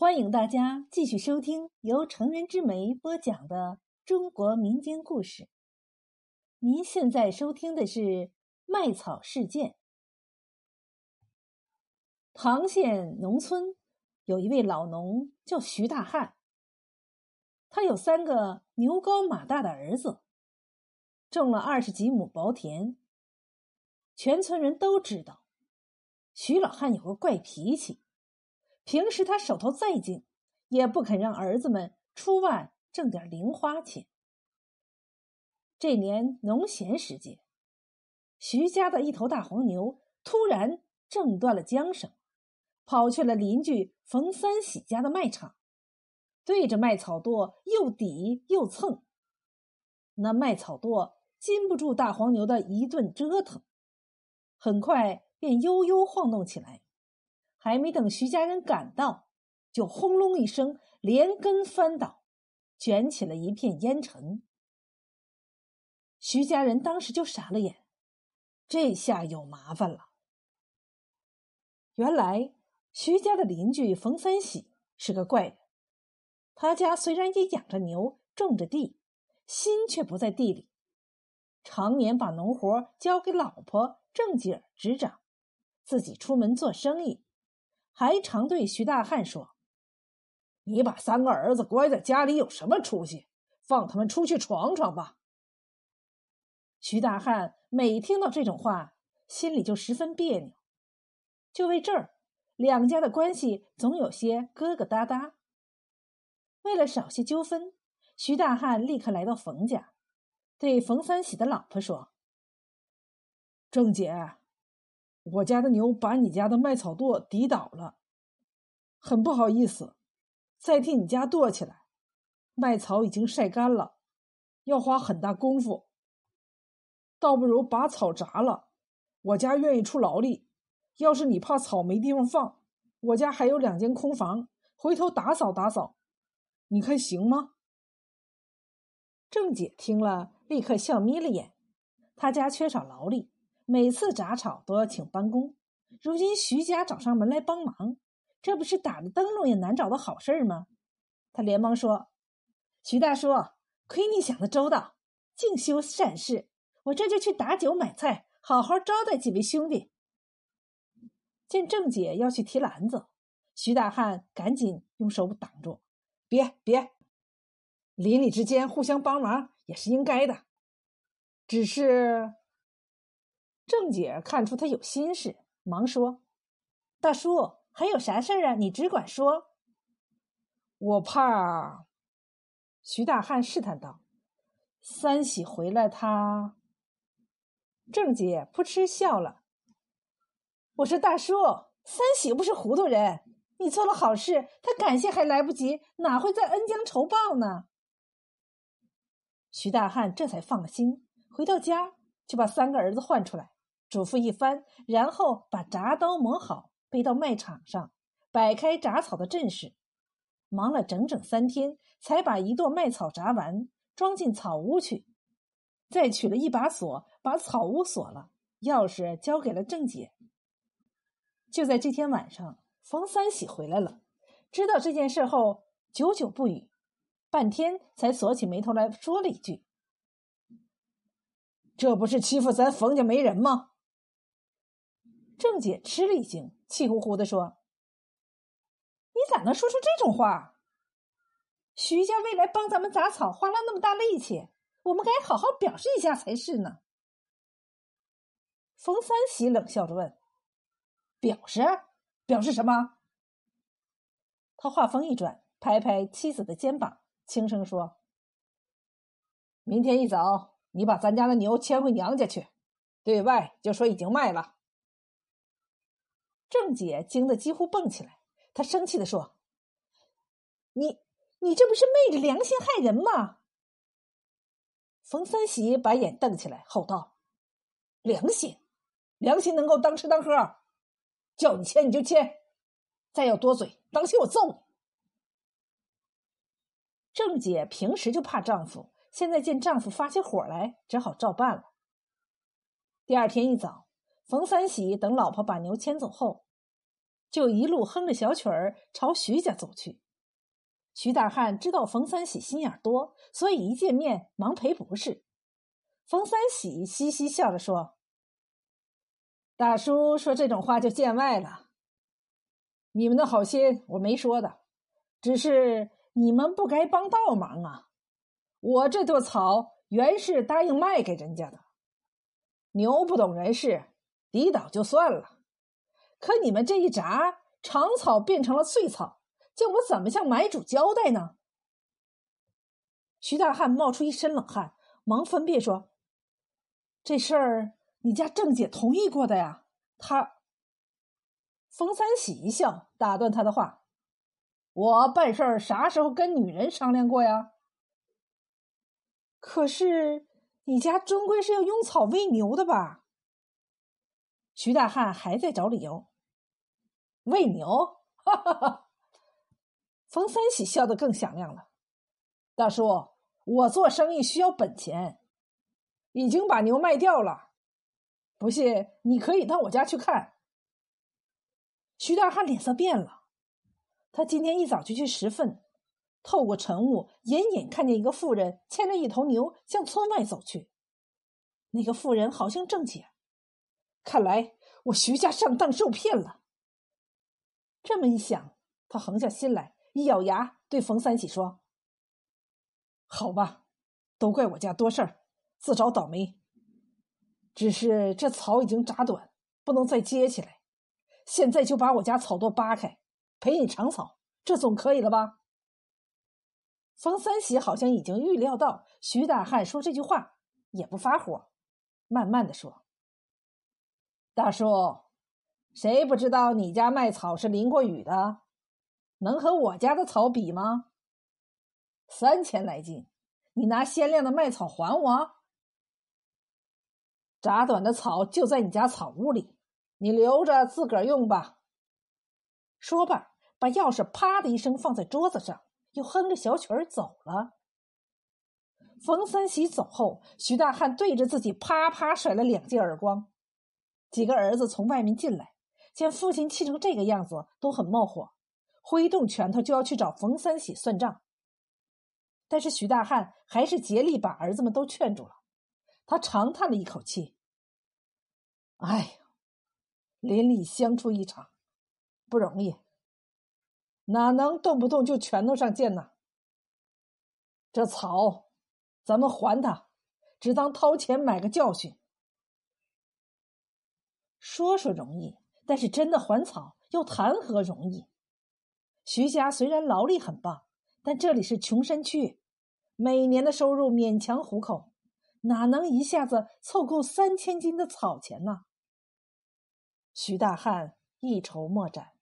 欢迎大家继续收听由成人之美播讲的中国民间故事。您现在收听的是《麦草事件》。唐县农村有一位老农叫徐大汉，他有三个牛高马大的儿子，种了二十几亩薄田。全村人都知道，徐老汉有个怪脾气。平时他手头再紧，也不肯让儿子们出外挣点零花钱。这年农闲时节，徐家的一头大黄牛突然挣断了缰绳，跑去了邻居冯三喜家的麦场，对着麦草垛又抵又蹭。那麦草垛禁不住大黄牛的一顿折腾，很快便悠悠晃动起来。还没等徐家人赶到，就轰隆一声，连根翻倒，卷起了一片烟尘。徐家人当时就傻了眼，这下有麻烦了。原来徐家的邻居冯三喜是个怪人，他家虽然也养着牛，种着地，心却不在地里，常年把农活交给老婆正姐儿执掌，自己出门做生意。还常对徐大汉说：“你把三个儿子关在家里有什么出息？放他们出去闯闯吧。”徐大汉每听到这种话，心里就十分别扭。就为这儿，两家的关系总有些疙疙瘩瘩。为了少些纠纷，徐大汉立刻来到冯家，对冯三喜的老婆说：“郑姐。”我家的牛把你家的麦草垛抵倒了，很不好意思，再替你家垛起来。麦草已经晒干了，要花很大功夫，倒不如把草铡了。我家愿意出劳力。要是你怕草没地方放，我家还有两间空房，回头打扫打扫，你看行吗？郑姐听了，立刻笑眯了眼。她家缺少劳力。每次铡草都要请帮工，如今徐家找上门来帮忙，这不是打着灯笼也难找的好事吗？他连忙说：“徐大叔，亏你想的周到，净修善事，我这就去打酒买菜，好好招待几位兄弟。”见郑姐要去提篮子，徐大汉赶紧用手挡住：“别别，邻里之间互相帮忙也是应该的，只是……”郑姐看出他有心事，忙说：“大叔，还有啥事儿啊？你只管说。”我怕。徐大汉试探道：“三喜回来，他……”郑姐扑哧笑了。我说：“大叔，三喜不是糊涂人，你做了好事，他感谢还来不及，哪会再恩将仇报呢？”徐大汉这才放了心，回到家就把三个儿子唤出来。嘱咐一番，然后把铡刀磨好，背到麦场上，摆开铡草的阵势，忙了整整三天，才把一垛麦草铡完，装进草屋去，再取了一把锁，把草屋锁了，钥匙交给了郑姐。就在这天晚上，冯三喜回来了，知道这件事后，久久不语，半天才锁起眉头来说了一句：“这不是欺负咱冯家没人吗？”郑姐吃了一惊，气呼呼的说：“你咋能说出这种话？徐家为来帮咱们杂草，花了那么大力气，我们该好好表示一下才是呢。”冯三喜冷笑着问：“表示？表示什么？”他话锋一转，拍拍妻子的肩膀，轻声说：“明天一早，你把咱家的牛牵回娘家去，对外就说已经卖了。”郑姐惊得几乎蹦起来，她生气的说：“你，你这不是昧着良心害人吗？”冯三喜把眼瞪起来，吼道：“良心，良心能够当吃当喝？叫你签你就签，再要多嘴，当心我揍你！”郑姐平时就怕丈夫，现在见丈夫发起火来，只好照办了。第二天一早。冯三喜等老婆把牛牵走后，就一路哼着小曲儿朝徐家走去。徐大汉知道冯三喜心眼多，所以一见面忙赔不是。冯三喜嘻嘻笑着说：“大叔说这种话就见外了。你们的好心我没说的，只是你们不该帮倒忙啊。我这垛草原是答应卖给人家的，牛不懂人事，抵倒就算了。可你们这一铡，长草变成了碎草，叫我怎么向买主交代呢？”徐大汉冒出一身冷汗，忙分辨说。这事儿你家郑姐同意过的呀？他，冯三喜一笑，打断他的话：“我办事儿啥时候跟女人商量过呀？可是你家终归是要用草喂牛的吧？”徐大汉还在找理由。喂牛，哈哈哈！冯三喜笑得更响亮了。大叔，我做生意需要本钱。已经把牛卖掉了，不信你可以到我家去看。徐大汉脸色变了，他今天一早就去拾粪，透过晨雾，隐隐看见一个妇人牵着一头牛向村外走去。那个妇人好像正姐，看来我徐家上当受骗了。这么一想，他横下心来，一咬牙对冯三喜说：“好吧，都怪我家多事儿。”自找倒霉。只是这草已经扎短，不能再接起来。现在就把我家草垛扒开，赔你长草，这总可以了吧？冯三喜好像已经预料到徐大汉说这句话，也不发火，慢慢的说：“大叔，谁不知道你家麦草是淋过雨的？能和我家的草比吗？三千来斤，你拿鲜亮的麦草还我？”扎短的草就在你家草屋里，你留着自个儿用吧。说罢，把钥匙啪的一声放在桌子上，又哼着小曲儿走了。冯三喜走后，徐大汉对着自己啪啪甩了两记耳光。几个儿子从外面进来，见父亲气成这个样子，都很冒火，挥动拳头就要去找冯三喜算账。但是徐大汉还是竭力把儿子们都劝住了。他长叹了一口气：“哎，邻里相处一场，不容易，哪能动不动就拳头上见呢？这草，咱们还他，只当掏钱买个教训。说说容易，但是真的还草，又谈何容易？徐家虽然劳力很棒，但这里是穷山区，每年的收入勉强糊口。”哪能一下子凑够三千斤的草钱呢？徐大汉一筹莫展。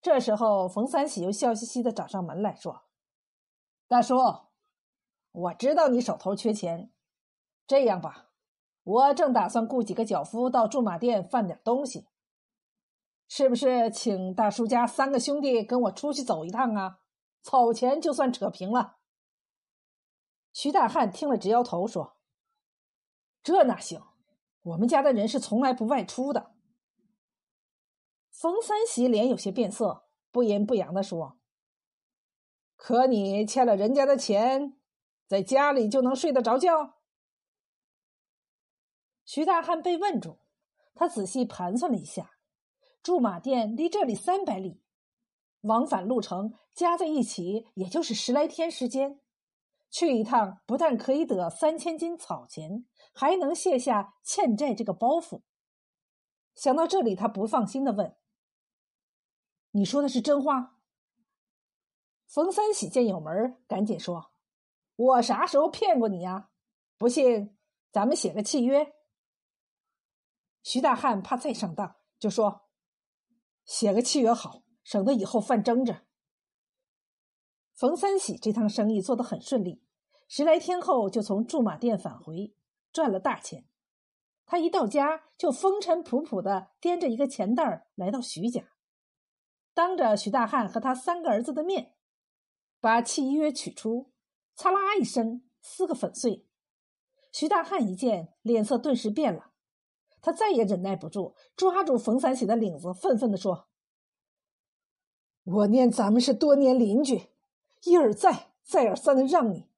这时候，冯三喜又笑嘻嘻的找上门来说：“大叔，我知道你手头缺钱，这样吧，我正打算雇几个脚夫到驻马店贩点东西，是不是？请大叔家三个兄弟跟我出去走一趟啊？草钱就算扯平了。”徐大汉听了，直摇头，说：“这哪行？我们家的人是从来不外出的。”冯三喜脸有些变色，不阴不阳的说：“可你欠了人家的钱，在家里就能睡得着觉？”徐大汉被问住，他仔细盘算了一下，驻马店离这里三百里，往返路程加在一起，也就是十来天时间。去一趟，不但可以得三千斤草钱，还能卸下欠债这个包袱。想到这里，他不放心的问：“你说的是真话？”冯三喜见有门，赶紧说：“我啥时候骗过你呀？不信，咱们写个契约。”徐大汉怕再上当，就说：“写个契约好，省得以后犯争执。”冯三喜这趟生意做得很顺利，十来天后就从驻马店返回，赚了大钱。他一到家就风尘仆仆的掂着一个钱袋来到徐家，当着徐大汉和他三个儿子的面，把契约取出，嚓啦一声撕个粉碎。徐大汉一见，脸色顿时变了，他再也忍耐不住，抓住冯三喜的领子，愤愤地说：“我念咱们是多年邻居，一而再，再而三的让你，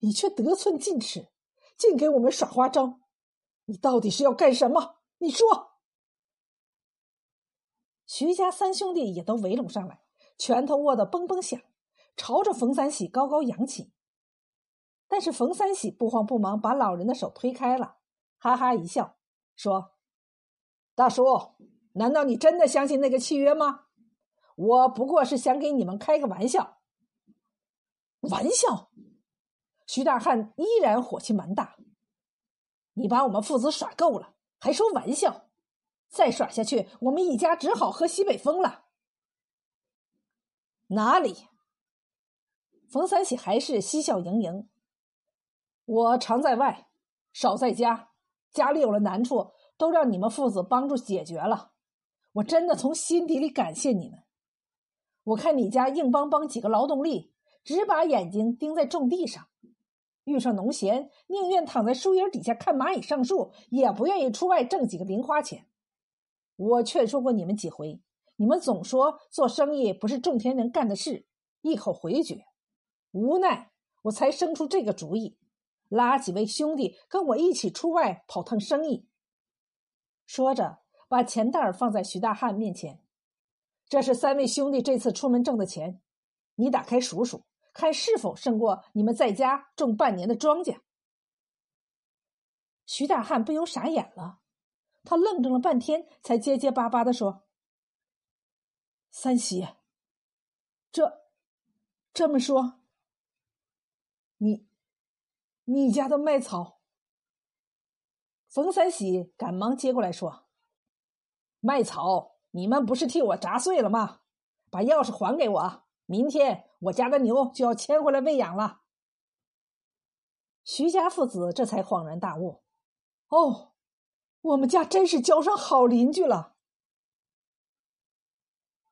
你却得寸进尺，竟给我们耍花招。你到底是要干什么？你说。”徐家三兄弟也都围拢上来，拳头握得嘣嘣响，朝着冯三喜高高扬起。但是冯三喜不慌不忙，把老人的手推开了，哈哈一笑，说：“大叔，难道你真的相信那个契约吗？我不过是想给你们开个玩笑。”玩笑！徐大汉依然火气蛮大。你把我们父子耍够了，还说玩笑？再耍下去，我们一家只好喝西北风了。哪里？冯三喜还是嬉笑盈盈。我常在外，少在家，家里有了难处，都让你们父子帮助解决了。我真的从心底里感谢你们。我看你家硬邦邦几个劳动力，只把眼睛盯在种地上，遇上农闲，宁愿躺在树荫底下看蚂蚁上树，也不愿意出外挣几个零花钱。我劝说过你们几回，你们总说做生意不是种田人干的事，一口回绝。无奈我才生出这个主意。拉几位兄弟跟我一起出外跑趟生意。说着，把钱袋放在徐大汉面前：“这是三位兄弟这次出门挣的钱，你打开数数，看是否胜过你们在家种半年的庄稼。”徐大汉不由傻眼了，他愣怔了半天，才结结巴巴的说：“三喜，这这么说，你……”你家的麦草，冯三喜赶忙接过来说：“麦草，你们不是替我砸碎了吗？把钥匙还给我，明天我家的牛就要牵回来喂养了。”徐家父子这才恍然大悟：“哦，我们家真是交上好邻居了。”